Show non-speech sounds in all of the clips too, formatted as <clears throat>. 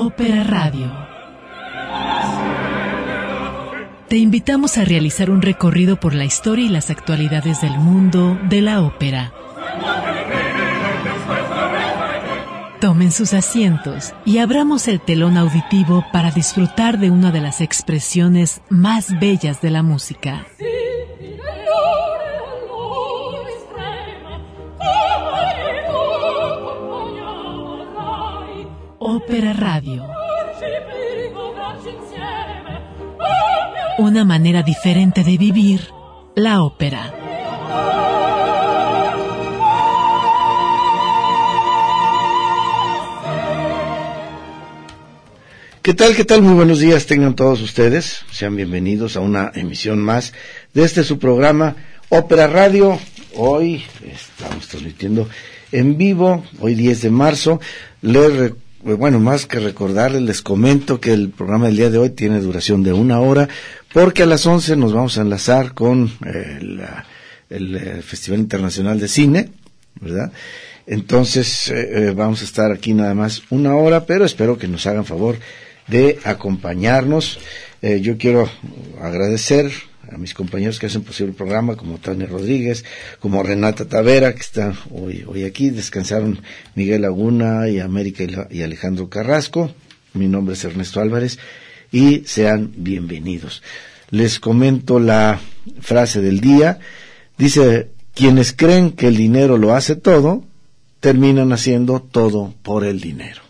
Ópera Radio. Te invitamos a realizar un recorrido por la historia y las actualidades del mundo de la ópera. Tomen sus asientos y abramos el telón auditivo para disfrutar de una de las expresiones más bellas de la música. Ópera Radio. Una manera diferente de vivir la ópera. ¿Qué tal? ¿Qué tal? Muy buenos días tengan todos ustedes. Sean bienvenidos a una emisión más de este su programa Ópera Radio. Hoy estamos transmitiendo en vivo, hoy 10 de marzo. Les bueno, más que recordarles, les comento que el programa del día de hoy tiene duración de una hora, porque a las 11 nos vamos a enlazar con eh, el eh, Festival Internacional de Cine, ¿verdad? Entonces, eh, vamos a estar aquí nada más una hora, pero espero que nos hagan favor de acompañarnos. yo quiero agradecer a mis compañeros que hacen posible el programa, como Tania Rodríguez, como Renata Tavera, que está hoy, hoy aquí, descansaron Miguel Laguna y América y, Alejandro Carrasco. Mi nombre es Ernesto Álvarez y sean bienvenidos. Les comento la frase del día. Dice, quienes creen que el dinero lo hace todo, terminan haciendo todo por el dinero.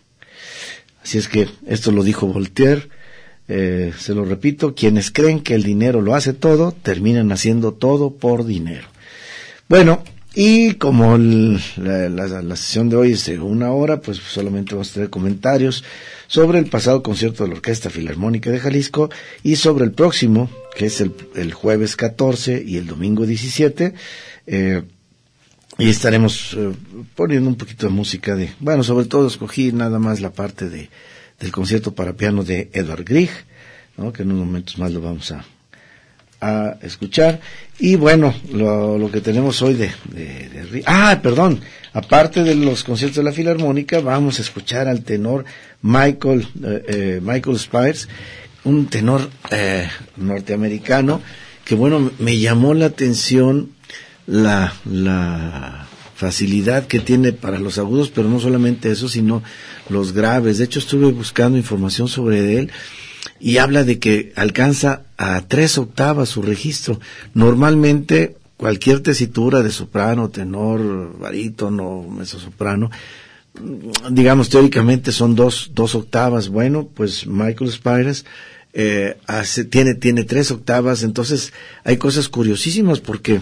Así es que esto lo dijo Voltaire eh, se lo repito, quienes creen que el dinero lo hace todo, terminan haciendo todo por dinero. Bueno, y como la, sesión de hoy es una hora, pues solamente vamos a tener comentarios sobre el pasado concierto de la Orquesta Filarmónica de Jalisco y sobre el próximo, que es el, jueves 14 y el domingo 17. Eh, y estaremos eh, poniendo un poquito de música de, bueno, sobre todo escogí nada más la parte de del concierto para piano de Edward Grieg, que en unos momentos más lo vamos a, a escuchar. Y bueno, lo, que tenemos hoy de, de, Ah, perdón, aparte de los conciertos de la Filarmónica, vamos a escuchar al tenor Michael, eh, eh Michael Spires, un tenor eh, norteamericano que bueno, me llamó la atención la, la facilidad que tiene para los agudos, pero no solamente eso, sino los graves. De hecho, estuve buscando información sobre él y habla de que alcanza a tres octavas su registro. Normalmente, cualquier tesitura de soprano, tenor, barítono, mezzosoprano, digamos teóricamente son dos, dos octavas. Bueno, pues Michael Spires eh, hace, tiene, tiene tres octavas, entonces hay cosas curiosísimas porque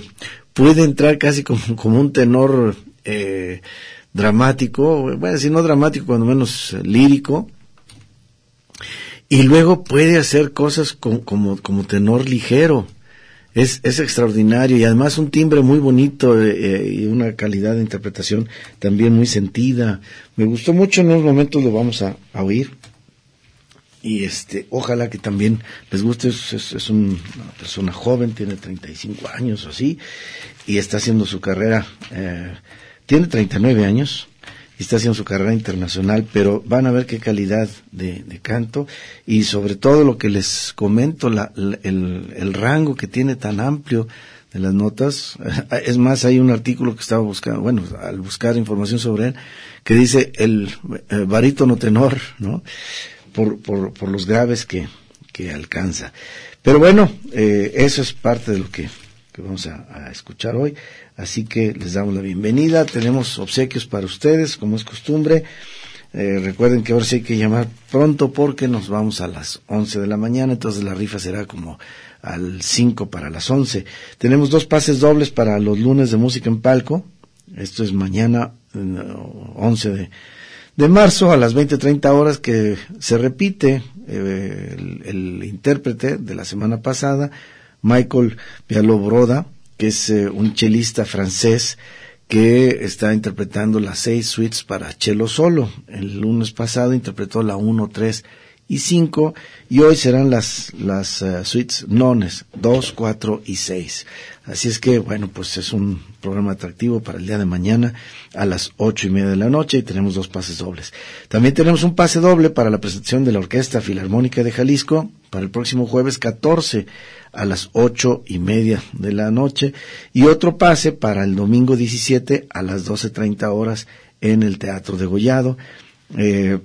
puede entrar casi como, como un tenor eh, dramático, bueno, si no dramático, cuando menos lírico, y luego puede hacer cosas como, como, tenor ligero. Es, es extraordinario y además un timbre muy bonito eh, eh, y una calidad de interpretación también muy sentida. Me gustó mucho, en unos momentos lo vamos a, a oír y este ojalá que también les guste es, es, una persona joven tiene 35 años o así y está haciendo su carrera eh, tiene 39 años y está haciendo su carrera internacional pero van a ver qué calidad de, canto y sobre todo lo que les comento la, el, rango que tiene tan amplio de las notas <laughs> es más hay un artículo que estaba buscando bueno al buscar información sobre él que dice el eh, barítono tenor no por, por, por los graves que, que alcanza. Pero bueno, eh, eso es parte de lo que, vamos a, escuchar hoy. Así que les damos la bienvenida. Tenemos obsequios para ustedes, como es costumbre. Eh, recuerden que ahora sí hay que llamar pronto porque nos vamos a las 11 de la mañana, entonces la rifa será como al 5 para las 11. Tenemos dos pases dobles para los lunes de música en palco. Esto es mañana 11 de, de marzo a las 20.30 horas que se repite eh, el, intérprete de la semana pasada, Michael Broda, que es eh, un chelista francés que está interpretando las seis suites para cello solo. El lunes pasado interpretó la 1, 3 y 5 y hoy serán las, las uh, suites nones 2, 4 y 6. Así es que, bueno, pues es un programa atractivo para el día de mañana a las ocho y media de la noche y tenemos dos pases dobles. También tenemos un pase doble para la presentación de la Orquesta Filarmónica de Jalisco para el próximo jueves 14 a las ocho y media de la noche y otro pase para el domingo 17 a las 12.30 horas en el Teatro de Gollado. Eh,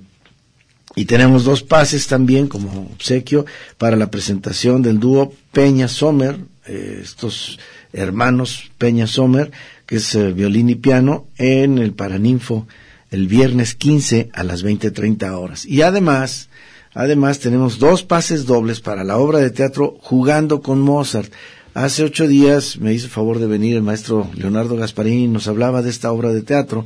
y tenemos dos pases también como obsequio para la presentación del dúo Peña Sommer, eh, estos hermanos Peña Sommer, que es eh, violín y piano, en el Paraninfo el viernes 15 a las 20.30 horas. Y además, además tenemos dos pases dobles para la obra de teatro Jugando con Mozart. Hace ocho días me hizo favor de venir el maestro Leonardo Gasparini y nos hablaba de esta obra de teatro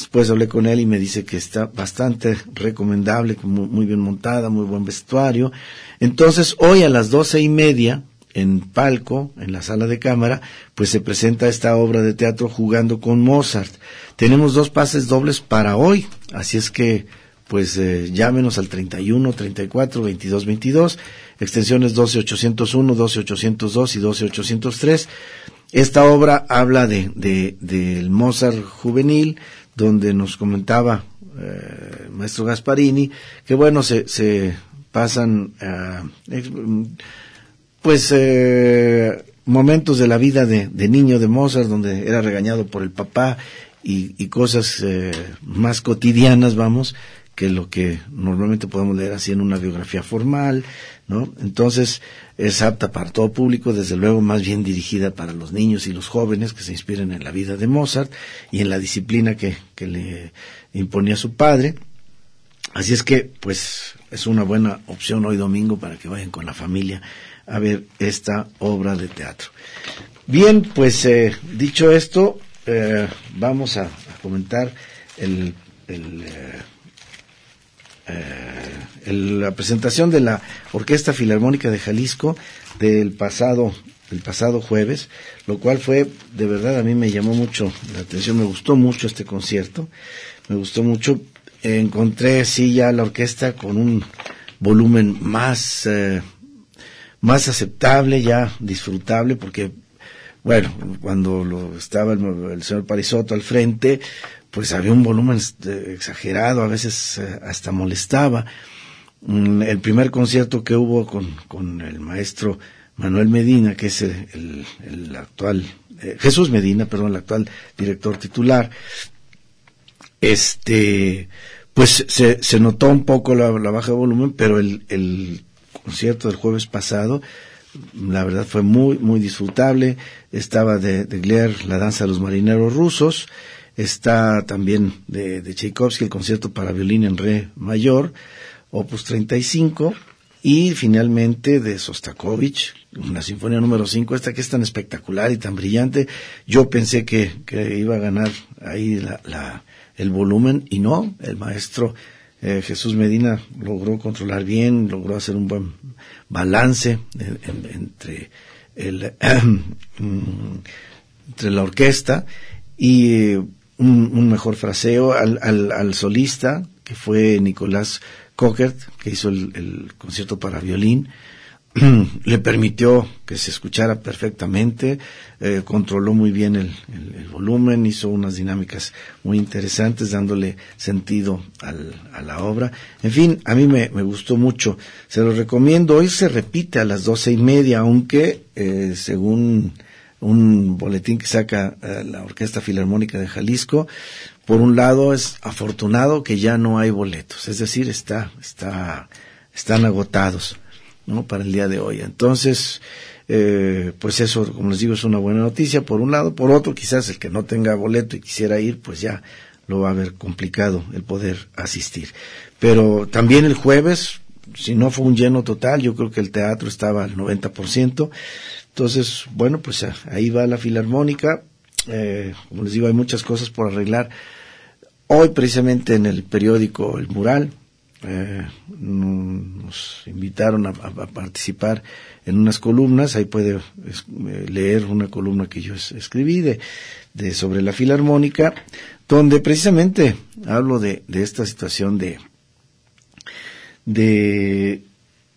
Después hablé con él y me dice que está bastante recomendable, muy bien montada, muy buen vestuario. Entonces, hoy a las doce y media, en palco, en la sala de cámara, pues se presenta esta obra de teatro jugando con Mozart. Tenemos dos pases dobles para hoy, así es que, pues eh, llámenos al 31, 34, 22, 22, extensiones 12801, 12802 y 12803. Esta obra habla de, de, del Mozart juvenil, donde nos comentaba eh, maestro Gasparini que bueno se, se pasan pues eh, momentos de la vida de, de, niño de Mozart donde era regañado por el papá y, y cosas eh, más cotidianas vamos que lo que normalmente podemos leer así en una biografía formal, ¿no? Entonces, es apta para todo público, desde luego más bien dirigida para los niños y los jóvenes que se inspiren en la vida de Mozart y en la disciplina que, que le imponía su padre. Así es que, pues, es una buena opción hoy domingo para que vayan con la familia a ver esta obra de teatro. Bien, pues, eh, dicho esto, eh, vamos a, a, comentar el, el eh, eh, la presentación de la Orquesta Filarmónica de Jalisco del pasado el pasado jueves, lo cual fue de verdad a mí me llamó mucho la atención, me gustó mucho este concierto, me gustó mucho, encontré sí ya la orquesta con un volumen más eh, más aceptable, ya disfrutable, porque bueno, cuando lo estaba el, el señor Parisotto al frente, pues había un volumen exagerado, a veces eh, hasta molestaba. Mm, el primer concierto que hubo con, con el maestro Manuel Medina, que es el, el actual, eh, Jesús Medina, perdón, el actual director titular, este, pues se, se notó un poco la, baja de volumen, pero el, el concierto del jueves pasado, la verdad fue muy, muy disfrutable. Estaba de, de la danza de los marineros rusos, Está también de, de Tchaikovsky el concierto para violín en re mayor, opus 35, y finalmente de Sostakovich, una sinfonía número 5, esta que es tan espectacular y tan brillante. Yo pensé que, iba a ganar ahí la, la, el volumen y no, el maestro eh, Jesús Medina logró controlar bien, logró hacer un buen balance en, en, entre, el, <clears throat> entre la orquesta y un, un mejor fraseo al, al, al, solista, que fue Nicolás Cockert, que hizo el, el concierto para violín, <clears throat> le permitió que se escuchara perfectamente, eh, controló muy bien el, el, volumen, hizo unas dinámicas muy interesantes, dándole sentido al, a la obra. En fin, a mí me, me, gustó mucho. Se lo recomiendo. Hoy se repite a las doce y media, aunque eh, según un boletín que saca uh, la Orquesta Filarmónica de Jalisco. Por un lado es afortunado que ya no hay boletos, es decir, está, está, están agotados, ¿no? Para el día de hoy. Entonces, eh, pues eso, como les digo, es una buena noticia por un lado. Por otro, quizás el que no tenga boleto y quisiera ir, pues ya lo va a ver complicado el poder asistir. Pero también el jueves, si no fue un lleno total, yo creo que el teatro estaba al 90%. Entonces, bueno, pues ahí va la filarmónica. Eh, como les digo, hay muchas cosas por arreglar. Hoy, precisamente en el periódico El Mural, eh, nos invitaron a, participar en unas columnas. Ahí puede eh, leer una columna que yo es, escribí de, de, sobre la filarmónica, donde precisamente hablo de, de esta situación de, de,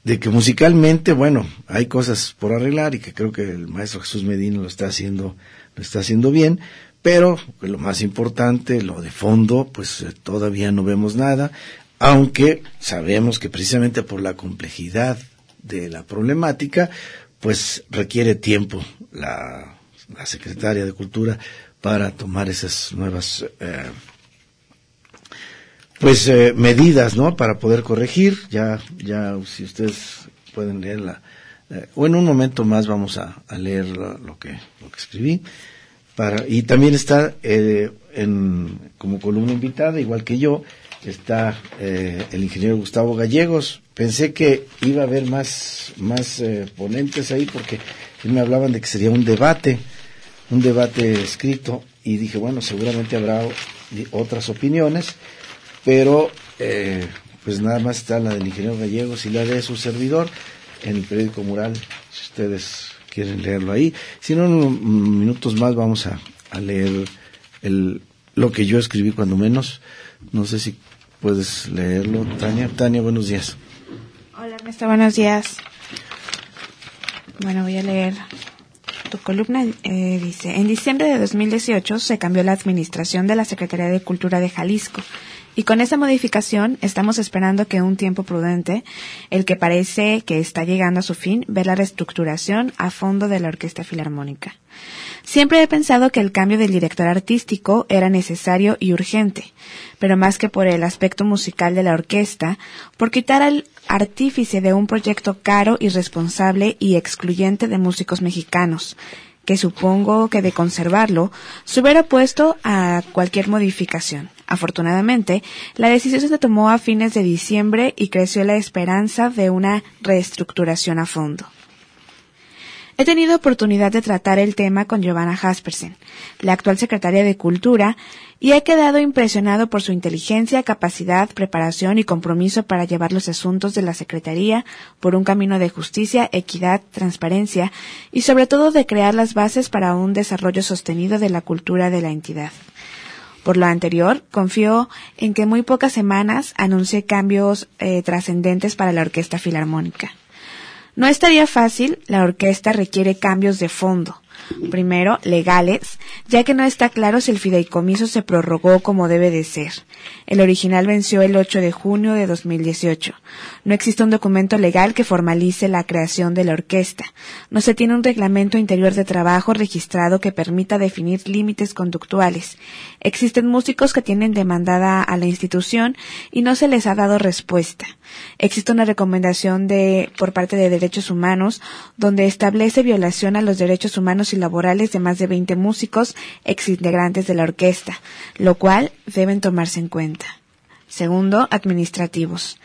de que musicalmente, bueno, hay cosas por arreglar y que creo que el maestro Jesús Medina lo está haciendo, lo está haciendo bien, pero lo más importante, lo de fondo, pues eh, todavía no vemos nada, aunque sabemos que precisamente por la complejidad de la problemática, pues requiere tiempo la, secretaria de Cultura para tomar esas nuevas eh, pues eh, medidas no para poder corregir. Ya ya si ustedes pueden leerla. Eh, o en un momento más vamos a, leer lo, que lo que escribí. Para y también está eh, en como columna invitada igual que yo está el ingeniero Gustavo Gallegos. Pensé que iba a haber más más ponentes ahí porque me hablaban de que sería un debate un debate escrito. Y dije, bueno, seguramente habrá otras opiniones, pero eh, pues nada más está la del ingeniero Gallegos y la de su servidor en el periódico Mural, si ustedes quieren leerlo ahí. Si no, minutos más vamos a, leer el, lo que yo escribí cuando menos. No sé si puedes leerlo, Tania. Tania, buenos días. Hola, Ernesto, buenos días. Bueno, voy a leer tu columna eh, dice, en diciembre de 2018 se cambió la administración de la Secretaría de Cultura de Jalisco y con esa modificación estamos esperando que un tiempo prudente, el que parece que está llegando a su fin, ve la reestructuración a fondo de la Orquesta Filarmónica. Siempre he pensado que el cambio del director artístico era necesario y urgente, pero más que por el aspecto musical de la orquesta, por quitar al artífice de un proyecto caro, irresponsable y excluyente de músicos mexicanos, que supongo que de conservarlo se hubiera puesto a cualquier modificación. Afortunadamente, la decisión se tomó a fines de diciembre y creció la esperanza de una reestructuración a fondo. He tenido oportunidad de tratar el tema con Giovanna Jaspersen, la actual secretaria de Cultura, y he quedado impresionado por su inteligencia, capacidad, preparación y compromiso para llevar los asuntos de la Secretaría por un camino de justicia, equidad, transparencia y sobre todo de crear las bases para un desarrollo sostenido de la cultura de la entidad. Por lo anterior, confío en que muy pocas semanas anuncie cambios eh, trascendentes para la Orquesta Filarmónica. No estaría fácil, la orquesta requiere cambios de fondo. Primero, legales, ya que no está claro si el fideicomiso se prorrogó como debe de ser. El original venció el 8 de junio de 2018. No existe un documento legal que formalice la creación de la orquesta. No se tiene un reglamento interior de trabajo registrado que permita definir límites conductuales. Existen músicos que tienen demandada a la institución y no se les ha dado respuesta. Existe una recomendación de, por parte de derechos humanos donde establece violación a los derechos humanos y laborales de más de 20 músicos exintegrantes de la orquesta, lo cual deben tomarse en cuenta. Segundo, administrativos.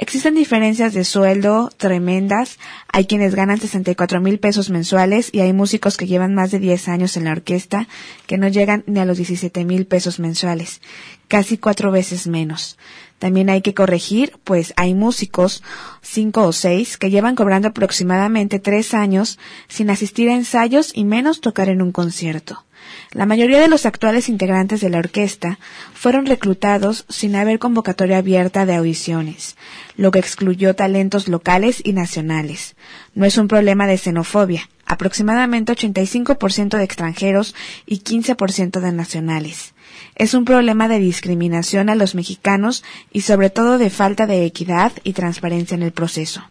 Existen diferencias de sueldo tremendas. Hay quienes ganan 64 mil pesos mensuales y hay músicos que llevan más de 10 años en la orquesta que no llegan ni a los 17 mil pesos mensuales, casi cuatro veces menos. También hay que corregir, pues hay músicos, cinco o seis, que llevan cobrando aproximadamente tres años sin asistir a ensayos y menos tocar en un concierto. La mayoría de los actuales integrantes de la orquesta fueron reclutados sin haber convocatoria abierta de audiciones, lo que excluyó talentos locales y nacionales. No es un problema de xenofobia, aproximadamente 85% de extranjeros y 15% de nacionales. Es un problema de discriminación a los mexicanos y sobre todo de falta de equidad y transparencia en el proceso.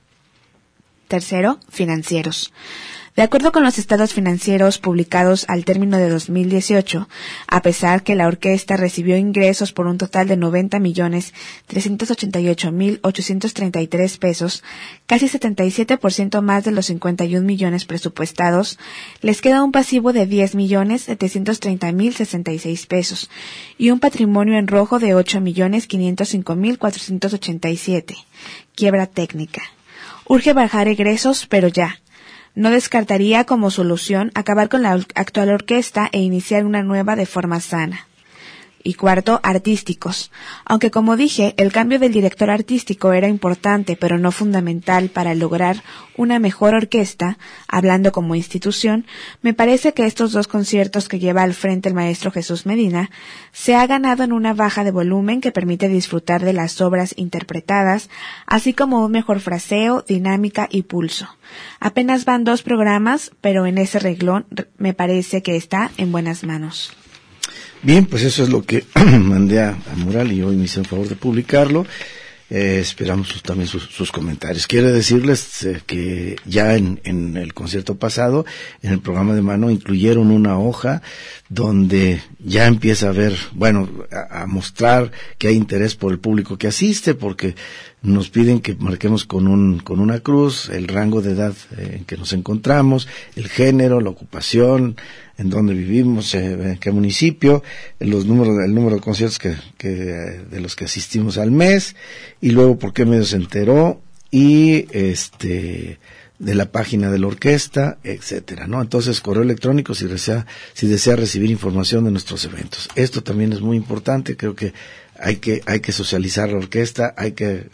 Tercero, financieros. De acuerdo con los estados financieros publicados al término de 2018, a pesar que la orquesta recibió ingresos por un total de 90 millones 388 mil 833 pesos, casi 77% más de los 51 millones presupuestados, les queda un pasivo de 10 millones 730 mil 66 pesos y un patrimonio en rojo de 8 millones 505 mil 487. Quiebra técnica. Urge bajar egresos, pero ya no descartaría como solución acabar con la actual orquesta e iniciar una nueva de forma sana. Y cuarto, artísticos. Aunque como dije, el cambio del director artístico era importante pero no fundamental para lograr una mejor orquesta, hablando como institución, me parece que estos dos conciertos que lleva al frente el maestro Jesús Medina se ha ganado en una baja de volumen que permite disfrutar de las obras interpretadas, así como un mejor fraseo, dinámica y pulso. Apenas van dos programas, pero en ese reglón me parece que está en buenas manos. Bien, pues eso es lo que <clears throat> mandé a, Mural y hoy me hice el favor de publicarlo. Eh, esperamos también sus, comentarios. Quiero decirles eh, que ya en, el concierto pasado, en el programa de mano, incluyeron una hoja donde ya empieza a ver, bueno, a, mostrar que hay interés por el público que asiste, porque nos piden que marquemos con, un, con una cruz el rango de edad eh, en que nos encontramos, el género, la ocupación, en dónde vivimos, eh, en qué municipio, los números, el número de conciertos que, que, de los que asistimos al mes, y luego por qué medio se enteró, y este, de la página de la orquesta, etcétera, ¿no? Entonces, correo electrónico si desea, si desea recibir información de nuestros eventos. Esto también es muy importante, creo que hay que, hay que socializar la orquesta, hay que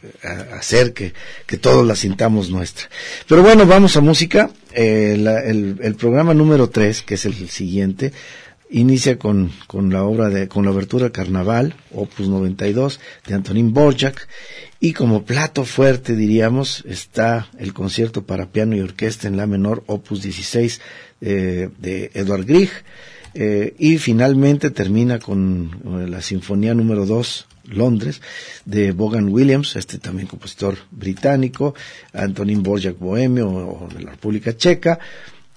hacer que, que todos la sintamos nuestra. Pero bueno, vamos a música. Eh, el, el, programa número 3, que es el siguiente, inicia con, con la obra de, con la abertura Carnaval, opus 92, de Antonín Borjak, y como plato fuerte, diríamos, está el concierto para piano y orquesta en la menor, opus 16, eh, de Edward Grieg, eh, y finalmente termina con eh, la Sinfonía número 2, Londres, de Bogan Williams, este también compositor británico, Antonín Borjak Bohemio o de la República Checa,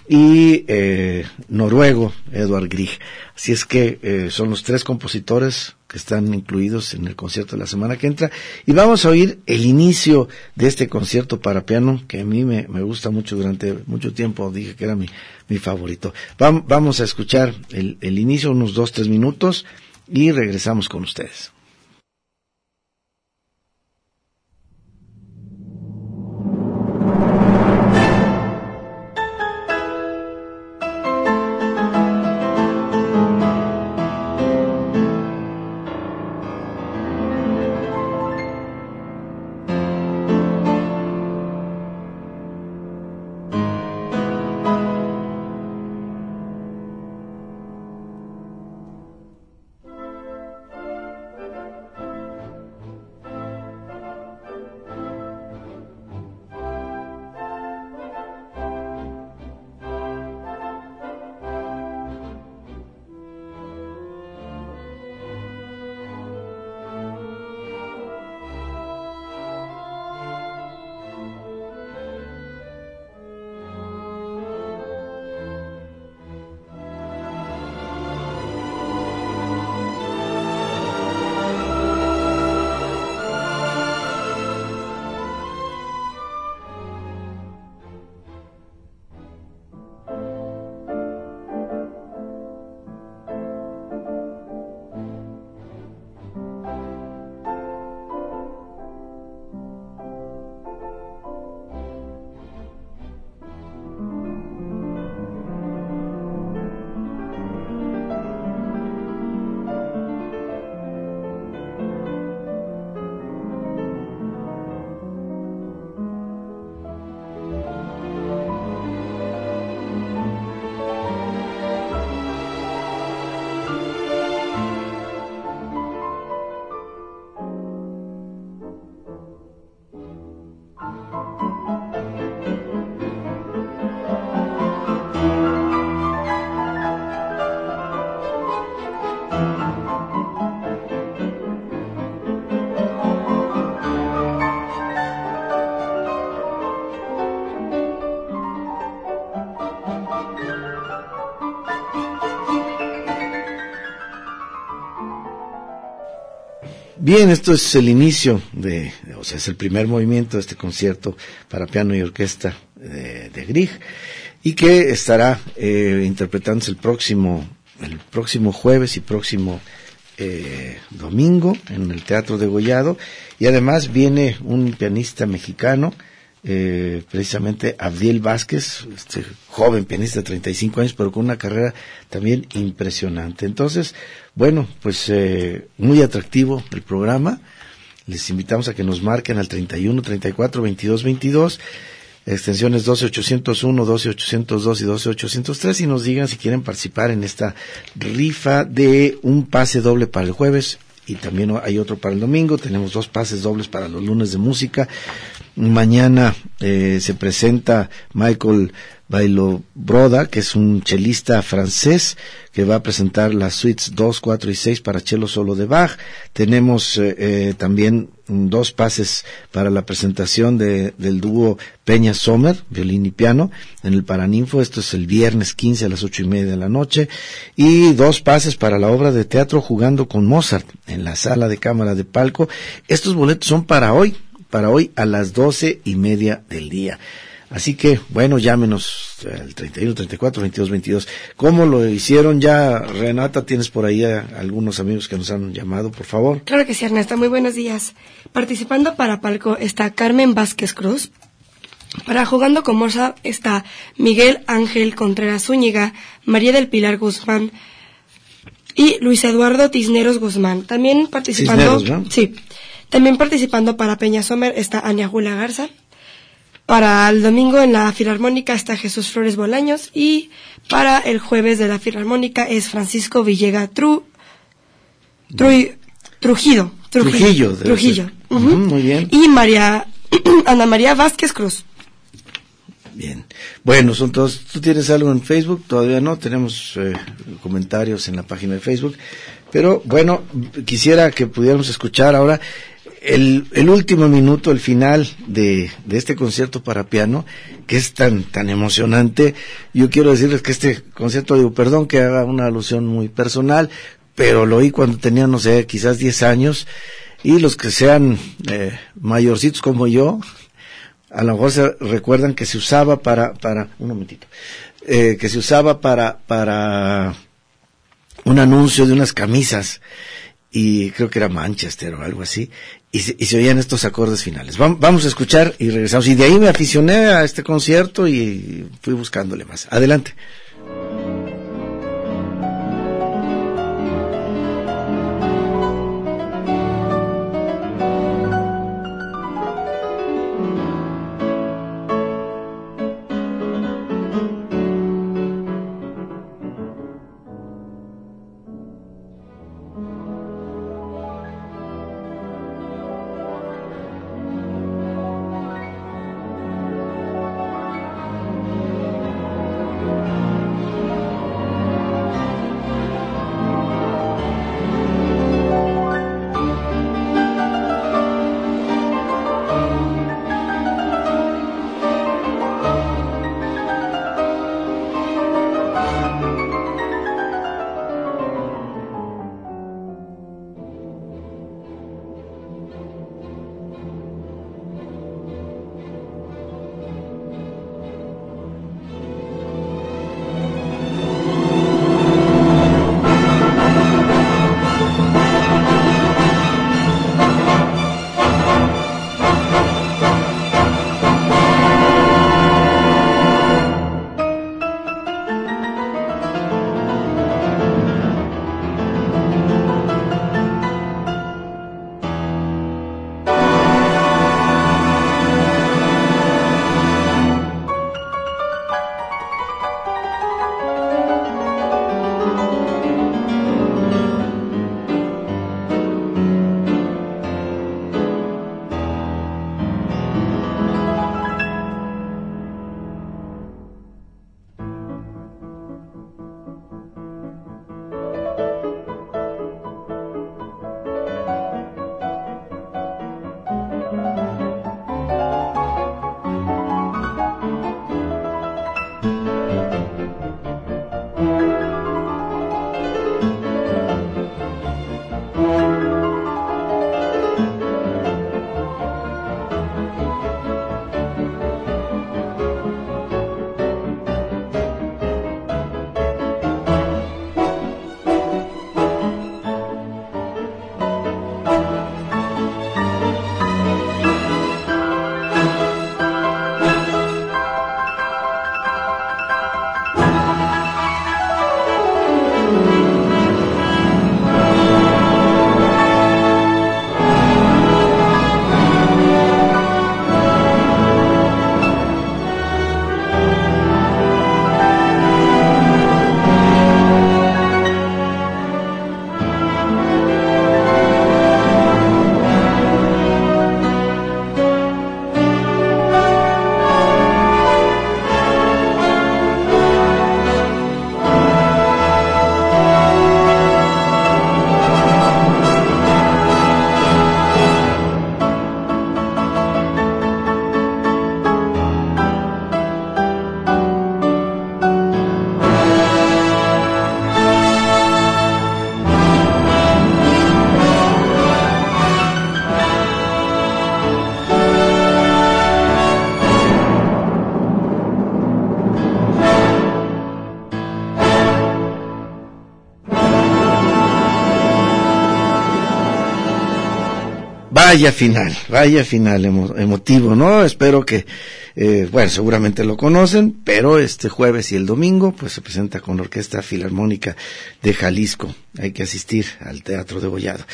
y eh, noruego, Edward Grieg. Así es que eh, son los tres compositores que están incluidos en el concierto de la semana que entra. Y vamos a oír el inicio de este concierto para piano, que a mí me, gusta mucho durante mucho tiempo, dije que era mi, mi favorito. vamos a escuchar el, el inicio, unos dos, tres minutos, y regresamos con ustedes. Bien, esto es el inicio de, o sea, es el primer movimiento de este concierto para piano y orquesta de, de Grieg y que estará eh, interpretándose el próximo, el próximo jueves y próximo eh, domingo en el Teatro de Gollado. Y además viene un pianista mexicano eh, precisamente Abdiel Vázquez, este joven pianista de 35 años, pero con una carrera también impresionante. Entonces, bueno, pues eh, muy atractivo el programa. Les invitamos a que nos marquen al 31 34 22 22 extensiones 12801, 12802 y 12803 y nos digan si quieren participar en esta rifa de un pase doble para el jueves y también hay otro para el domingo. Tenemos dos pases dobles para los lunes de música. Mañana eh, se presenta Michael Bailo Broda, que es un chelista francés que va a presentar las suites 2, 4 y 6 para chelo solo de Bach. Tenemos eh, eh, también dos pases para la presentación de, del dúo Peña Sommer, violín y piano, en el Paraninfo. Esto es el viernes 15 a las ocho y media de la noche. Y dos pases para la obra de teatro Jugando con Mozart, en la sala de cámara de palco. Estos boletos son para hoy, para hoy a las doce y media del día. Así que, bueno, llámenos al 31, 34, 22, 22. ¿Cómo lo hicieron ya, Renata? ¿Tienes por ahí algunos amigos que nos han llamado, por favor? Claro que sí, Ernesto. Muy buenos días. Participando para Palco está Carmen Vázquez Cruz. Para Jugando con Morsa está Miguel Ángel Contreras Zúñiga, María del Pilar Guzmán y Luis Eduardo Tisneros Guzmán. También participando. Sí. También participando para Peña Sommer está Ania Julia Garza. Para el domingo en la Filarmónica está Jesús Flores Bolaños y para el jueves de la Filarmónica es Francisco Villega Tru, Trujillo. Trujillo. Trujillo. muy bien. Y María, <clears throat> Ana María Vázquez Cruz. Bien. Bueno, son todos. ¿Tú tienes algo en Facebook? Todavía no. Tenemos eh, comentarios en la página de Facebook. Pero bueno, quisiera que pudiéramos escuchar ahora el, último minuto, el final de, de, este concierto para piano, que es tan, tan emocionante, yo quiero decirles que este concierto, digo, perdón que haga una alusión muy personal, pero lo oí cuando tenía, no sé, quizás 10 años, y los que sean eh, mayorcitos como yo, a lo mejor se recuerdan que se usaba para, para, un momentito, eh, que se usaba para, para un anuncio de unas camisas, y creo que era Manchester o algo así, y se, y se oían estos acordes finales. Vamos, vamos a escuchar y regresamos. Y de ahí me aficioné a este concierto y fui buscándole más. Adelante. Vaya final, vaya final emotivo, ¿no? Espero que, eh, bueno, seguramente lo conocen, pero este jueves y el domingo, pues se presenta con la Orquesta Filarmónica de Jalisco. Hay que asistir al Teatro de Bollado.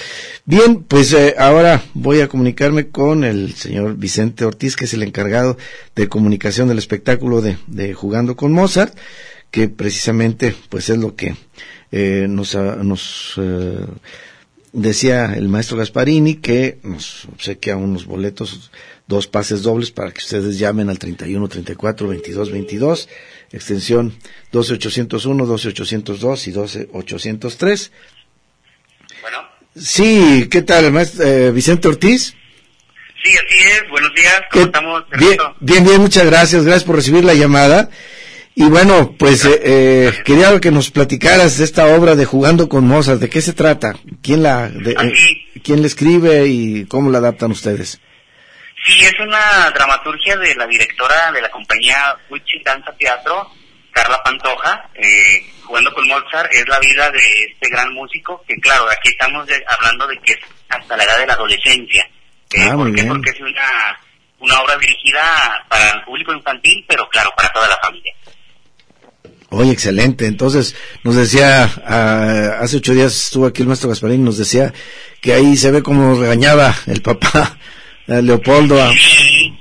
Bien, pues eh, ahora voy a comunicarme con el señor Vicente Ortiz, que es el encargado de comunicación del espectáculo de, Jugando con Mozart, que precisamente, pues es lo que eh, nos, nos decía el maestro Gasparini que nos obsequia unos boletos, dos pases dobles para que ustedes llamen al 31 34 22 22, extensión 12801, 12802 y 12803. Bueno. Sí, ¿qué tal, maestro, eh, Vicente Ortiz? Sí, así es. Buenos días. ¿Cómo estamos? Bien, bien, bien, muchas gracias. Gracias por recibir la llamada. Y bueno, pues eh, eh, quería que nos platicaras de esta obra de Jugando con Mozart. ¿De qué se trata? ¿Quién la, eh, quién la escribe y cómo la adaptan ustedes? Sí, es una dramaturgia de la directora de la compañía Wichi Danza Teatro, Carla Pantoja. Jugando con Mozart es la vida de este gran músico, que claro, aquí estamos hablando de que es hasta la edad de la adolescencia. Ah, ¿Por qué? Porque es una, una obra dirigida para el público infantil, pero claro, para toda la familia. Oye, excelente. Entonces, nos decía, ah, hace ocho días estuvo aquí el maestro Gasparín, nos decía que ahí se ve como regañaba el papá <laughs> Leopoldo. Sí.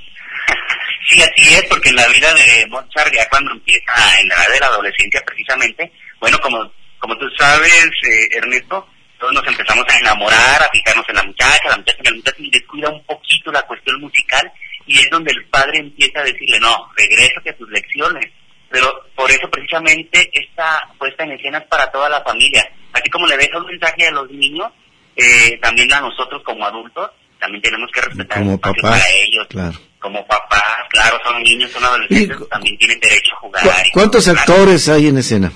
sí, así es, porque en la vida de Mozart, ya cuando empieza en la edad de la adolescencia precisamente, bueno, como, como tú sabes, eh, Ernesto, todos nos empezamos a enamorar, a fijarnos en la muchacha, la muchacha, la muchacha, y descuida un poquito la cuestión musical, y es donde el padre empieza a decirle, no, regrésate a tus lecciones pero por eso precisamente esta puesta en escena es para toda la familia. Así como le deja un mensaje a los niños, eh, también a nosotros como adultos, también tenemos que respetar como para ellos. Claro. Como papás, claro, son niños, son adolescentes, también tienen derecho a jugar. ¿Cuántos actores hay en escena?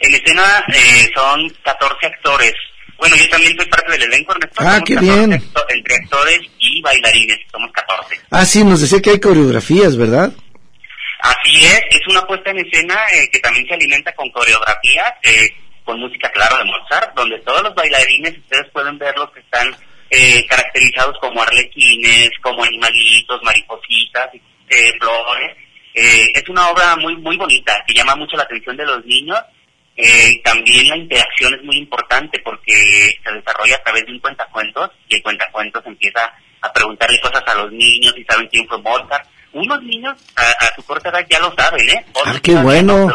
En escena eh, son 14 actores. Bueno, yo también soy parte del elenco, Ernesto. Ah, qué bien. entre actores y bailarines, somos 14. Ah, sí, nos decía que hay coreografías, ¿verdad? Así es, es una puesta en escena eh, que también se alimenta con coreografías, eh, con música, claro, de Mozart, donde todos los bailarines, ustedes pueden verlos que están eh, caracterizados como arlequines, como animalitos, maripositas, flores. es una obra muy muy bonita, que llama mucho la atención de los niños. también la interacción es muy importante porque se desarrolla a través de un cuentacuentos y el cuentacuentos empieza a preguntarle cosas a los niños y saben quién fue Mozart unos niños a, su corta edad ya lo saben, ¿eh? ah, qué bueno.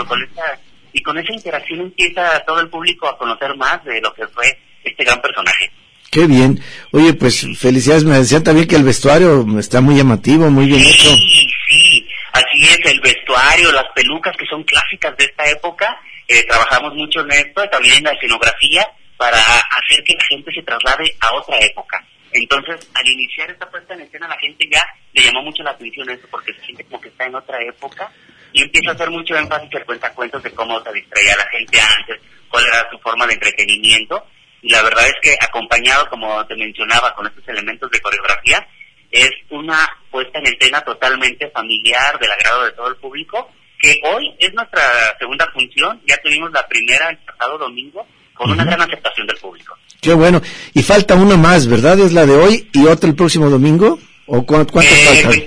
y con esa interacción empieza todo el público a conocer más de lo que fue este gran personaje. Qué bien. Oye, pues felicidades. Me decían también que el vestuario está muy llamativo, muy bien hecho. Sí, sí. Así es, el vestuario, las pelucas que son clásicas de esta época. Eh, trabajamos mucho en esto, también en la escenografía, para hacer que la gente se traslade a otra época. Entonces, al iniciar esta puesta en escena, la gente ya le llamó mucho la atención eso, porque se siente como que está en otra época y empieza a hacer mucho énfasis el cuentacuentos de cómo se distraía la gente antes, cuál era su forma de entretenimiento. Y la verdad es que acompañado, como te mencionaba, con estos elementos de coreografía, es una puesta en escena totalmente familiar, del agrado de todo el público, que hoy es nuestra segunda función, ya tuvimos la primera el pasado domingo, con una gran aceptación del público. Qué bueno. Y falta una más, ¿verdad? ¿Es la de hoy y otra el próximo domingo? ¿O cuántas eh, faltan?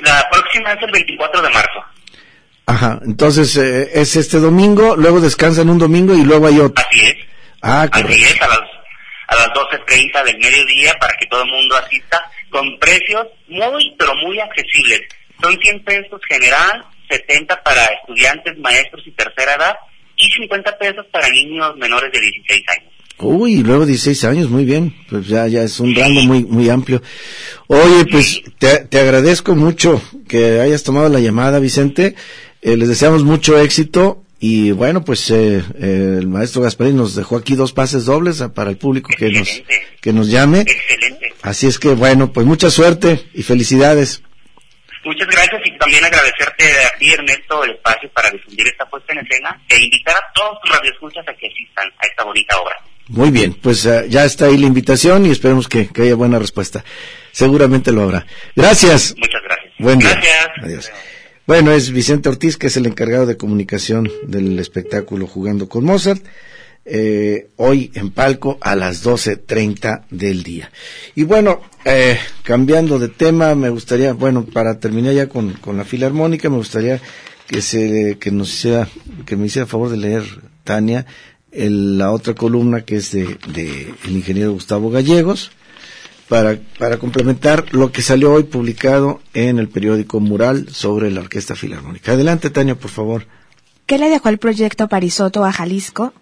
La próxima es el 24 de marzo. Ajá, entonces eh, es este domingo, luego descansan un domingo y luego hay otro. Así es. Ah, Así es, a las, a las 12.30 del mediodía para que todo el mundo asista con precios muy, pero muy accesibles. Son 100 pesos general, 70 para estudiantes, maestros y tercera edad y 50 pesos para niños menores de 16 años. Uy, luego 16 años, muy bien. Pues ya, ya es un rango muy, muy amplio. Oye, pues te, te agradezco mucho que hayas tomado la llamada, Vicente. Eh, les deseamos mucho éxito y bueno, pues eh, eh, el maestro Gasparín nos dejó aquí dos pases dobles para el público que nos, que nos llame. Excelente. Así es que bueno, pues mucha suerte y felicidades. Muchas gracias y también agradecerte a ti, Ernesto, el espacio para difundir esta puesta en escena e invitar a todos tus radioescuchas a que asistan a esta bonita obra. Muy bien, pues eh, ya está ahí la invitación y esperemos que, haya buena respuesta. Seguramente lo habrá. Gracias. Muchas gracias. Buen día. Gracias. Adiós. Bueno, es Vicente Ortiz, que es el encargado de comunicación del espectáculo Jugando con Mozart. eh, hoy en palco a las 12.30 del día. Y bueno, eh, cambiando de tema, me gustaría, bueno, para terminar ya con, con la filarmónica, me gustaría que se que nos hiciera, que me hiciera favor de leer Tania la otra columna que es de el ingeniero Gustavo Gallegos para, para complementar lo que salió hoy publicado en el periódico Mural sobre la Orquesta Filarmónica. Adelante, Tania, por favor. ¿Qué le dejó el proyecto Parisoto a Jalisco?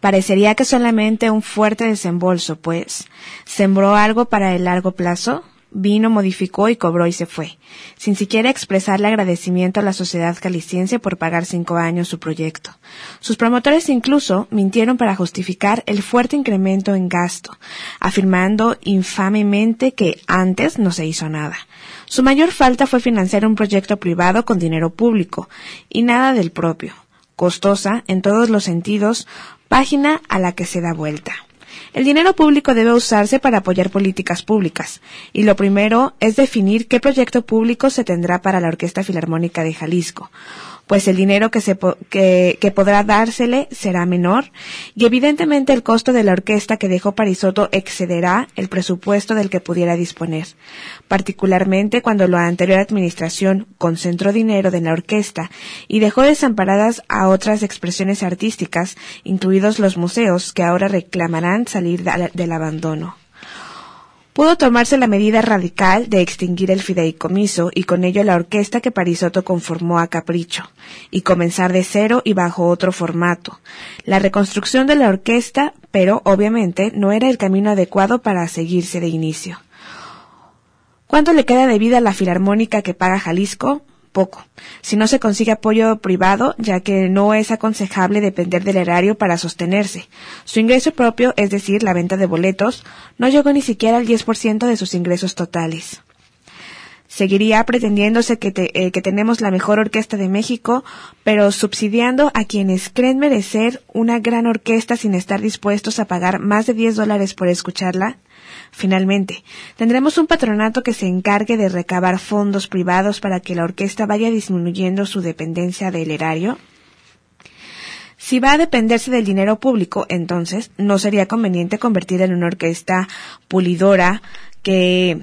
Parecería que solamente un fuerte desembolso, pues. ¿Sembró algo para el largo plazo? Vino, modificó y cobró y se fue, sin siquiera expresarle agradecimiento a la sociedad caliciense por pagar cinco años su proyecto. Sus promotores incluso mintieron para justificar el fuerte incremento en gasto, afirmando infamemente que antes no se hizo nada. Su mayor falta fue financiar un proyecto privado con dinero público, y nada del propio. Costosa, en todos los sentidos, página a la que se da vuelta. El dinero público debe usarse para apoyar políticas públicas, y lo primero es definir qué proyecto público se tendrá para la Orquesta Filarmónica de Jalisco, pues el dinero que, se que, que, podrá dársele será menor. Y evidentemente el costo de la orquesta que dejó Parisoto excederá el presupuesto del que pudiera disponer, particularmente cuando la anterior administración concentró dinero de la orquesta y dejó desamparadas a otras expresiones artísticas, incluidos los museos que ahora reclamarán salir del abandono pudo tomarse la medida radical de extinguir el fideicomiso y con ello la orquesta que Parisotto conformó a capricho, y comenzar de cero y bajo otro formato. La reconstrucción de la orquesta, pero obviamente no era el camino adecuado para seguirse de inicio. ¿Cuánto le queda de vida a la filarmónica que paga Jalisco? Poco. Si no se consigue apoyo privado, ya que no es aconsejable depender del erario para sostenerse. Su ingreso propio, es decir, la venta de boletos, no llegó ni siquiera al 10% de sus ingresos totales. Seguiría pretendiéndose que, eh, que tenemos la mejor orquesta de México, pero subsidiando a quienes creen merecer una gran orquesta sin estar dispuestos a pagar más de 10 dólares por escucharla. Finalmente, tendremos un patronato que se encargue de recabar fondos privados para que la orquesta vaya disminuyendo su dependencia del erario. Si va a dependerse del dinero público, entonces no sería conveniente convertirla en una orquesta pulidora que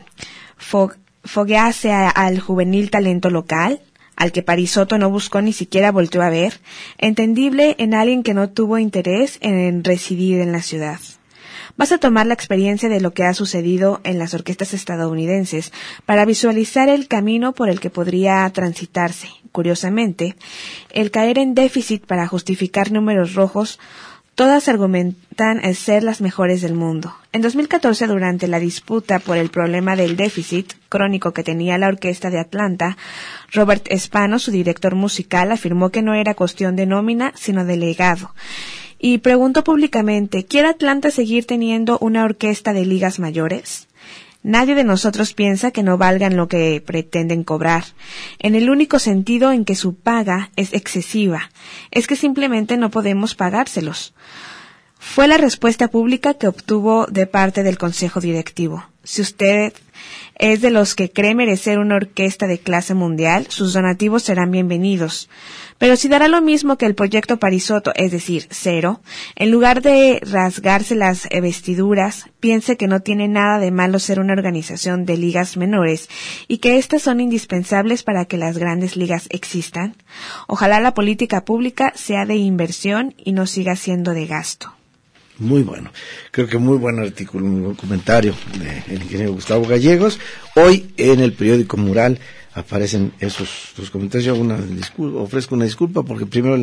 foguease al juvenil talento local, al que Parisoto no buscó ni siquiera volteó a ver, entendible en alguien que no tuvo interés en residir en la ciudad. Vas a tomar la experiencia de lo que ha sucedido en las orquestas estadounidenses para visualizar el camino por el que podría transitarse. Curiosamente, el caer en déficit para justificar números rojos Todas argumentan ser las mejores del mundo. En 2014, durante la disputa por el problema del déficit crónico que tenía la Orquesta de Atlanta, Robert Espano, su director musical, afirmó que no era cuestión de nómina, sino de legado y preguntó públicamente, ¿quiere Atlanta seguir teniendo una orquesta de ligas mayores? Nadie de nosotros piensa que no valgan lo que pretenden cobrar, en el único sentido en que su paga es excesiva, es que simplemente no podemos pagárselos. Fue la respuesta pública que obtuvo de parte del Consejo Directivo. Si usted es de los que cree merecer una orquesta de clase mundial, sus donativos serán bienvenidos. Pero si dará lo mismo que el proyecto Parisoto, es decir, cero, en lugar de rasgarse las vestiduras, piense que no tiene nada de malo ser una organización de ligas menores y que éstas son indispensables para que las grandes ligas existan. Ojalá la política pública sea de inversión y no siga siendo de gasto. Muy bueno. Creo que muy buen artículo, un buen comentario del ingeniero Gustavo Gallegos. Hoy en el periódico Mural aparecen esos los comentarios. Yo una ofrezco una disculpa porque primero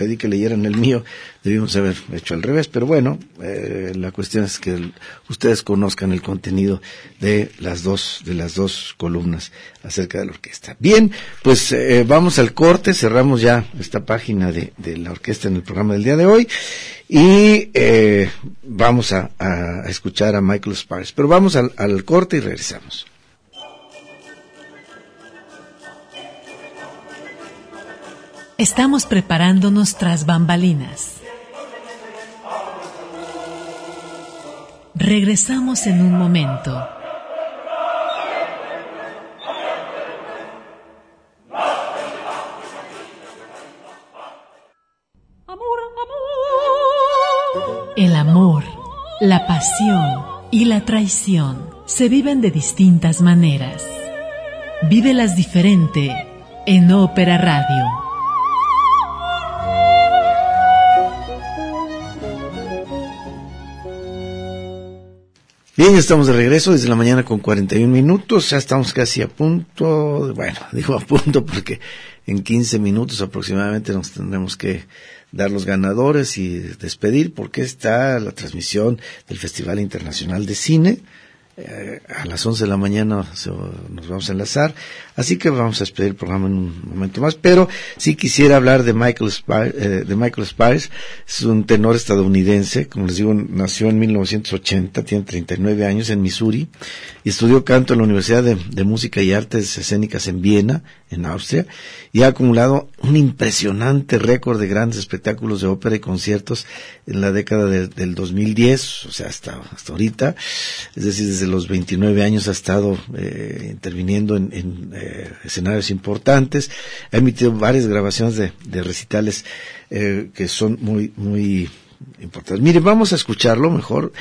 pedí que leyeran el mío, debimos haber hecho al revés, pero bueno, eh, la cuestión es que ustedes conozcan el contenido de las dos de las dos columnas acerca de la orquesta. Bien, pues eh, vamos al corte, cerramos ya esta página de, de, la orquesta en el programa del día de hoy y eh, vamos a, escuchar a Michael Spars, pero vamos al corte y regresamos. Estamos preparándonos tras bambalinas. Regresamos en un momento. La pasión y la traición se viven de distintas maneras. Vívelas diferente en Ópera Radio. Bien, estamos de regreso desde la mañana con 41 minutos. Ya estamos casi a punto, bueno, <laughs> digo a punto porque en 15 minutos aproximadamente nos tendremos que dar los ganadores y despedir porque está la transmisión del Festival Internacional de Cine eh, a las 11 de la mañana nos vamos a enlazar, así que vamos a despedir el programa en un momento más, pero sí quisiera hablar de Michael Spires, eh, de Michael Spires, es un tenor estadounidense, como les digo, nació en 1980, tiene 39 años en Missouri, y estudió canto en la Universidad de, de Música y Artes Escénicas en Viena, en Austria, y ha acumulado un impresionante récord de grandes espectáculos de ópera y conciertos en la década del 2010, o sea, hasta, hasta ahorita, es decir, desde los 29 años ha estado eh, interviniendo en, eh, escenarios importantes, ha emitido varias grabaciones de, recitales eh, que son muy, muy importantes. Mire, vamos a escucharlo mejor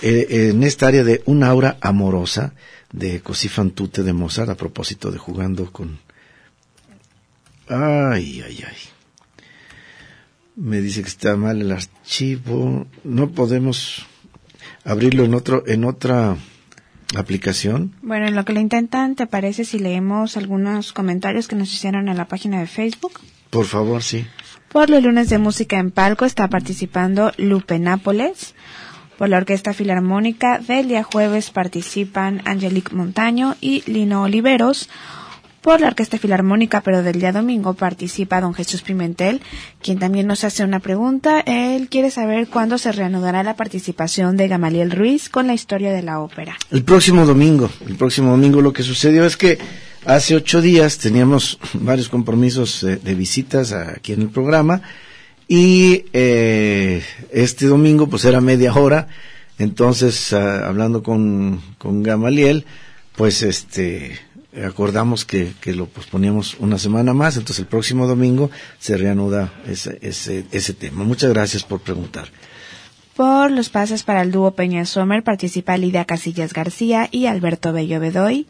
en esta área de una aura amorosa de Così fan tutte de Mozart a propósito de jugando con... Ay, ay, ay. Me dice que está mal el archivo. No podemos abrirlo en otro en otra aplicación. Bueno, en lo que lo intentan, ¿te parece si leemos algunos comentarios que nos hicieron en la página de Facebook? Por favor, sí. Por los lunes de música en palco está participando Lupe Nápoles. Por la Orquesta Filarmónica del día jueves participan Angelique Montaño y Lino Oliveros por la Orquesta Filarmónica, pero del día domingo participa don Jesús Pimentel, quien también nos hace una pregunta. Él quiere saber cuándo se reanudará la participación de Gamaliel Ruiz con la historia de la ópera. El próximo domingo. El próximo domingo lo que sucedió es que hace ocho días teníamos <laughs> varios compromisos de, visitas aquí en el programa y eh, este domingo pues era media hora. Entonces, ah, hablando con, con Gamaliel, pues este acordamos que, que, lo posponíamos una semana más, entonces el próximo domingo se reanuda ese, ese, ese tema. Muchas gracias por preguntar. Por los pases para el dúo Peña Sommer participa Lidia Casillas García y Alberto Bello Bedoy.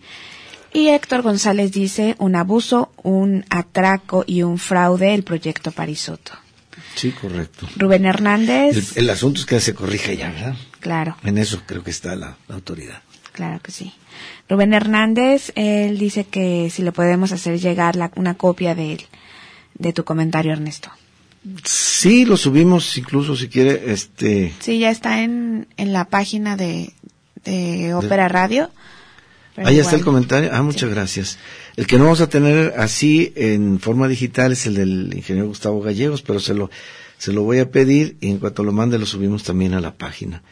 Y Héctor González dice un abuso, un atraco y un fraude el proyecto Parisoto. Sí, correcto. Rubén Hernández. El, asunto es que se corrija ya, ¿verdad? Claro. En eso creo que está la autoridad. Claro que sí. Rubén Hernández, él dice que si le podemos hacer llegar una copia de, de tu comentario, Ernesto. Sí, lo subimos incluso si quiere, este... Sí, ya está en, en la página de, de Ópera Radio. Ahí está el comentario. Ah, muchas gracias. El que no vamos a tener así en forma digital es el del ingeniero Gustavo Gallegos, pero se lo, se lo voy a pedir y en cuanto lo mande lo subimos también a la página.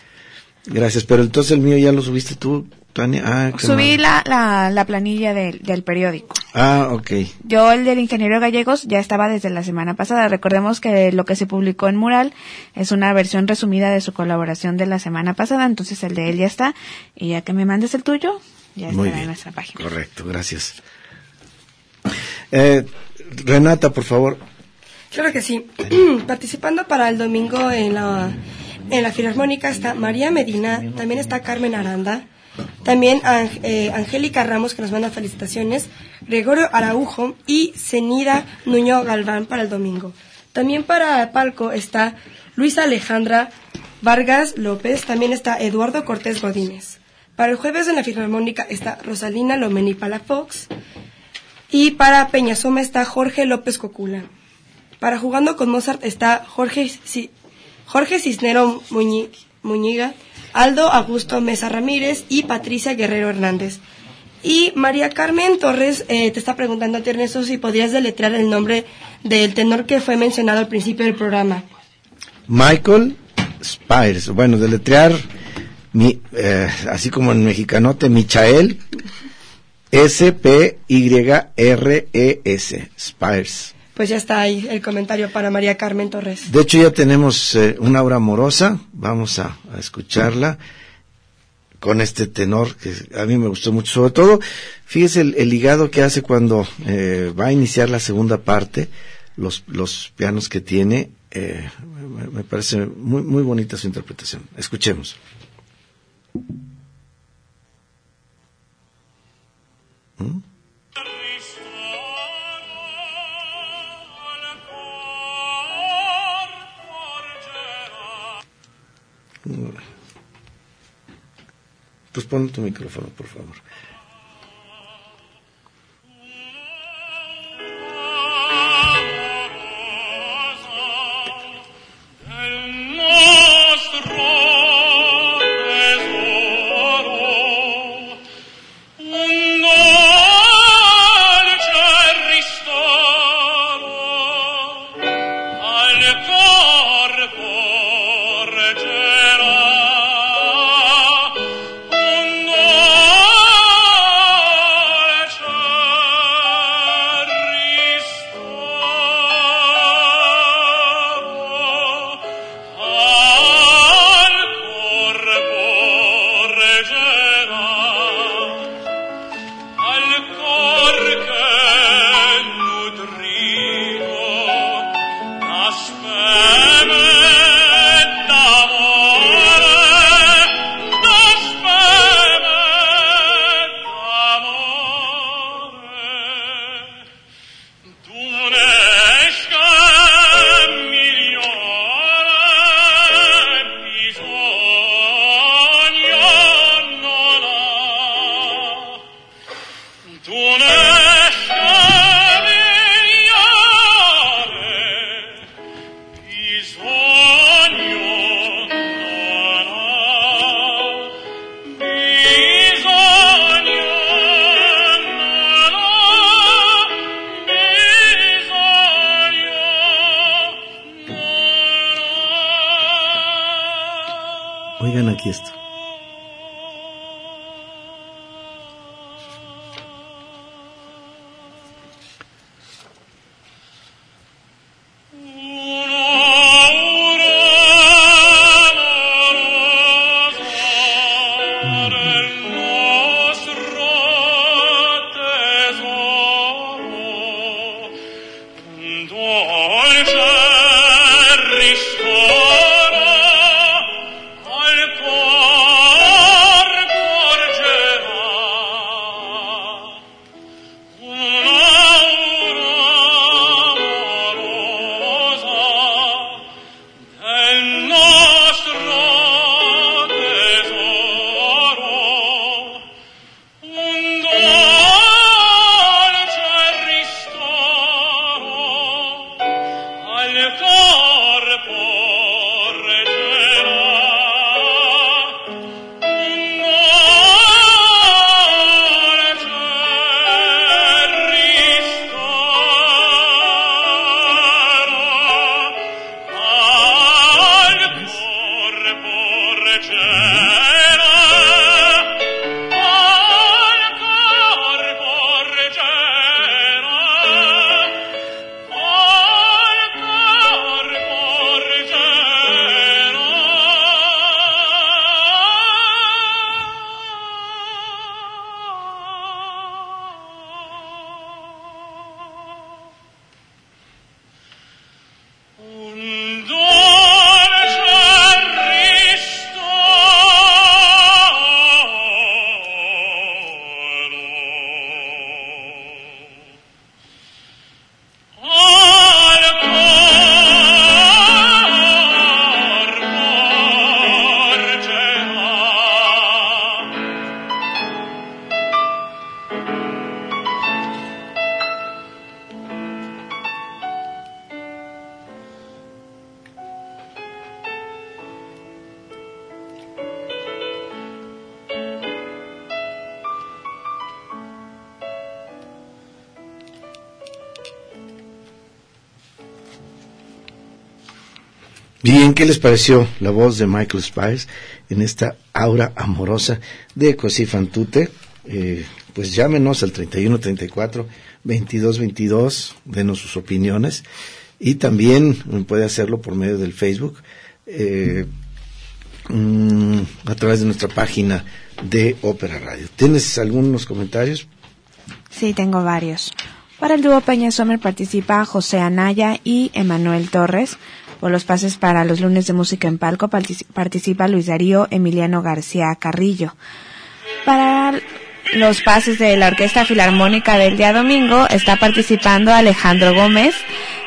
Gracias, pero entonces el mío ya lo subiste tú, Tania. Ah, Subí la, la, la, planilla del, del periódico. Ah, ok. Yo el del ingeniero Gallegos ya estaba desde la semana pasada. Recordemos que lo que se publicó en Mural es una versión resumida de su colaboración de la semana pasada, entonces el de él ya está. Y ya que me mandes el tuyo, ya estará en nuestra página. Correcto, gracias. Eh, Renata, por favor. Claro que sí. <clears throat> Participando para el domingo en la en la Filarmónica está María Medina, también está Carmen Aranda, también eh, Angélica Ramos, que nos manda felicitaciones, Gregorio Araujo y Cenida Nuño Galván para el domingo. También para palco está Luisa Alejandra Vargas López, también está Eduardo Cortés Godínez. Para el jueves en la Filarmónica está Rosalina Lomeni Palafox. Y para Peñasoma está Jorge López Cocula. Para Jugando con Mozart está Jorge Jorge Cisnero Muñiga, Aldo Augusto Mesa Ramírez y Patricia Guerrero Hernández. Y María Carmen Torres eh, te está preguntando Ernesto, si podrías deletrear el nombre del tenor que fue mencionado al principio del programa. Michael Spires. Bueno, deletrear, mi, eh, así como en mexicanote, Michael S-P-Y-R-E-S. Spires pues ya está ahí el comentario para María Carmen Torres. De hecho, ya tenemos eh, una obra amorosa, vamos a, escucharla con este tenor que a mí me gustó mucho. Sobre todo, fíjese el, ligado que hace cuando eh, va a iniciar la segunda parte, los, los pianos que tiene eh, me, parece muy, muy bonita su interpretación. Escuchemos. ¿Mm? Pues pon tu micrófono, por favor. Bien, ¿qué les pareció la voz de Michael Spice en esta aura amorosa de Così fan Eh, pues llámenos al 3134 2222, denos sus opiniones y también puede hacerlo por medio del Facebook eh, mm, a través de nuestra página de Ópera Radio. ¿Tienes algunos comentarios? Sí, tengo varios. Para el dúo Peña Sommer participa José Anaya y Emanuel Torres. Por los pases para los lunes de música en palco participa Luis Darío Emiliano García Carrillo. Para los pases de la Orquesta Filarmónica del día domingo está participando Alejandro Gómez,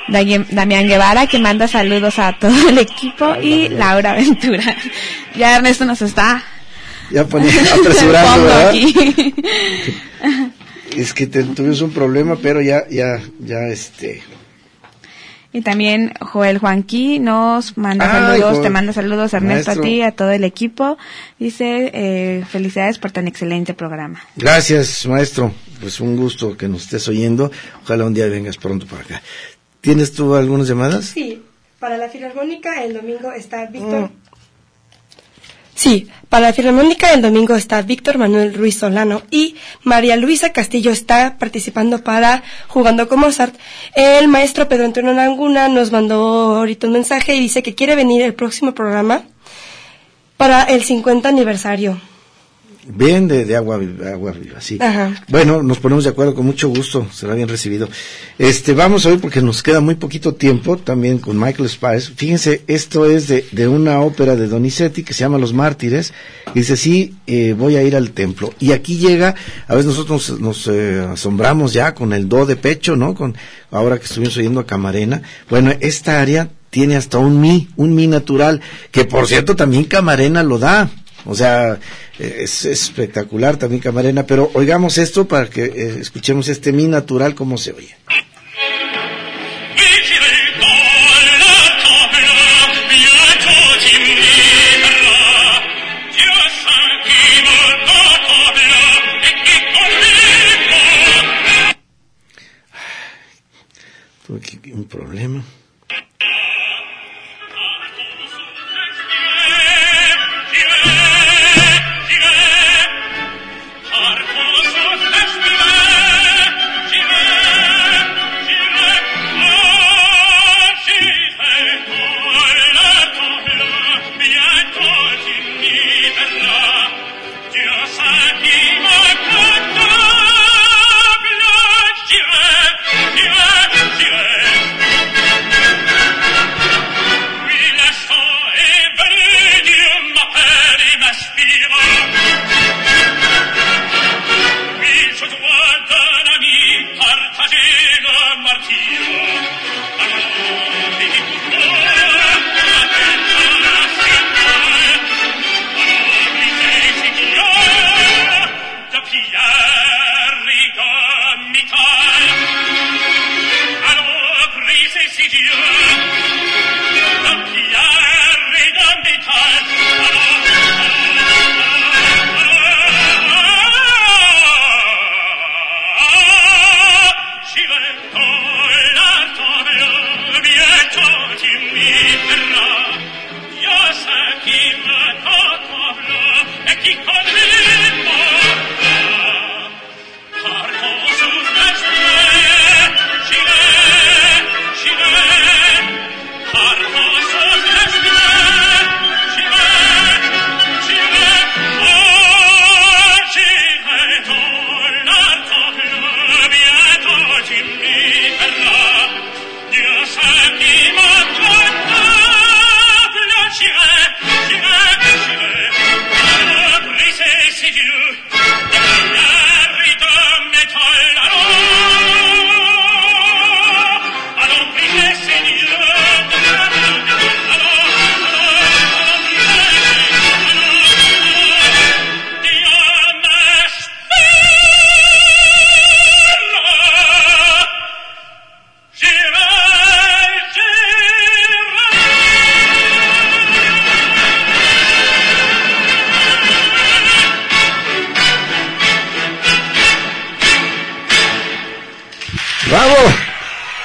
Damián Guevara, que manda saludos a todo el equipo, y Laura Ventura. <laughs> Ya Ernesto nos está ya apresurando, <laughs> ¿verdad? es que tuvimos un problema, pero ya, ya, ya, este, y también Joel Juanqui nos manda saludos, te manda saludos Ernesto a ti, a todo el equipo. Dice, eh, felicidades por tan excelente programa. Gracias, maestro. Pues un gusto que nos estés oyendo. Ojalá un día vengas pronto para acá. ¿Tienes tú algunas llamadas? Sí, para la Filarmónica el domingo está Víctor. Mm. Sí, para la Filarmónica el domingo está Víctor Manuel Ruiz Solano y María Luisa Castillo está participando para Jugando con Mozart. El maestro Pedro Antonio Laguna nos mandó ahorita un mensaje y dice que quiere venir el próximo programa para el 50 aniversario. Bien de, agua, agua viva, sí. Bueno, nos ponemos de acuerdo con mucho gusto, será bien recibido. Este, vamos a ver porque nos queda muy poquito tiempo también con Michael Spice. Fíjense, esto es de, de una ópera de Donizetti que se llama Los Mártires. Y dice, sí, eh, voy a ir al templo. Y aquí llega, a veces nosotros nos, eh, asombramos ya con el do de pecho, ¿no? Con, ahora que estuvimos oyendo a Camarena. Bueno, esta área tiene hasta un mi, un mi natural, que por cierto también Camarena lo da. O sea, es, espectacular también Camarena, pero oigamos esto para que eh, escuchemos este mi natural como se oye. Tuve un problema.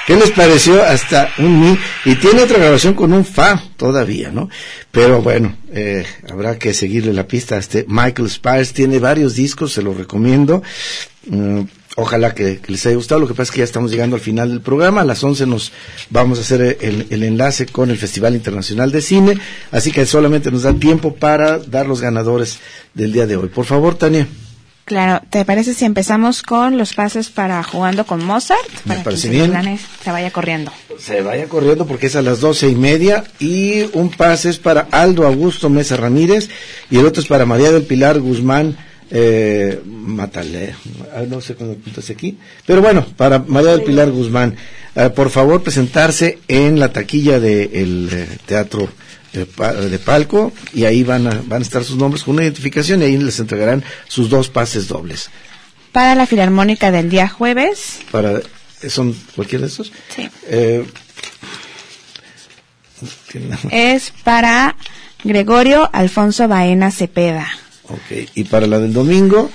¿Qué les pareció hasta un mi? Y tiene otra grabación con un fa todavía, ¿no? Pero bueno, eh, habrá que seguirle la pista a este Michael Spires. Tiene varios discos, se los recomiendo. Mm, ojalá que, les haya gustado. Lo que pasa es que ya estamos llegando al final del programa. A las 11 nos vamos a hacer el, el, enlace con el Festival Internacional de Cine. Así que solamente nos da tiempo para dar los ganadores del día de hoy. Por favor, Tania. Claro, ¿te parece si empezamos con los pases para jugando con Mozart? Me para parece que bien. Se vaya corriendo. Se vaya corriendo porque es a las doce y media y un pase es para Aldo Augusto Mesa Ramírez y el otro es para María del Pilar Guzmán eh, Matale, ah, no sé cómo apuntas aquí, pero bueno, para María del Pilar Guzmán, eh, por favor presentarse en la taquilla del teatro eh, pa- de palco y ahí van a, van a estar sus nombres con una identificación y ahí les entregarán sus dos pases dobles. Para la Filarmónica del día jueves, Para, ¿Son cualquiera de estos? Sí. Eh, es para Gregorio Alfonso Baena Cepeda. Ok, y para la del domingo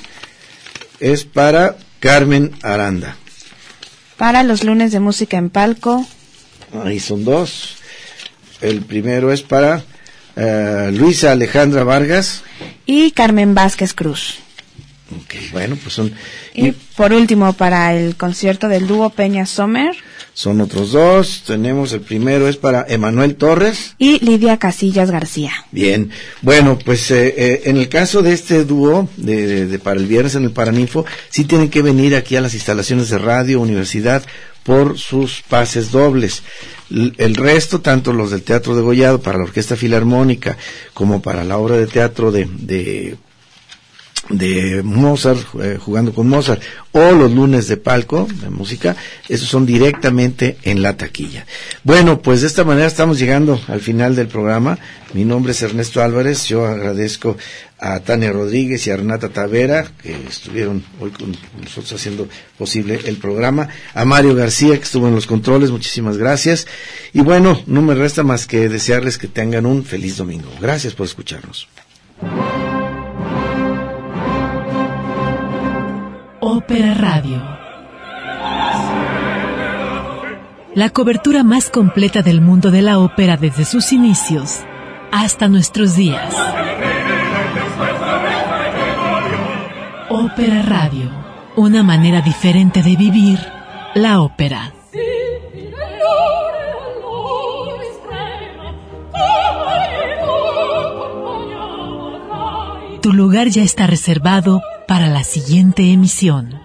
es para Carmen Aranda. Para los lunes de música en palco, Ahí son dos. El primero es para eh, Luisa Alejandra Vargas. y Carmen Vázquez Cruz. Ok, bueno, pues son, Y y por último, para el concierto del dúo Peña Sommer son otros dos. Tenemos el primero es para Emanuel Torres. y Lidia Casillas García. Bien, bueno, pues eh, eh, en el caso de este dúo de, de- de para el viernes en el Paraninfo, sí tienen que venir aquí a las instalaciones de radio, universidad, por sus pases dobles. El resto, tanto los del Teatro de Gollado para la Orquesta Filarmónica, como para la obra de teatro de, de de Mozart, eh, jugando con Mozart, o los lunes de palco, de música, esos son directamente en la taquilla. Bueno, pues de esta manera estamos llegando al final del programa. Mi nombre es Ernesto Álvarez, yo agradezco a Tania Rodríguez y a Renata Tavera, que estuvieron hoy con nosotros haciendo posible el programa, a Mario García, que estuvo en los controles, muchísimas gracias. Y bueno, no me resta más que desearles que tengan un feliz domingo. Gracias por escucharnos. Ópera Radio. La cobertura más completa del mundo de la ópera desde sus inicios hasta nuestros días. Ópera Radio. Una manera diferente de vivir la ópera. Tu lugar ya está reservado para la siguiente emisión.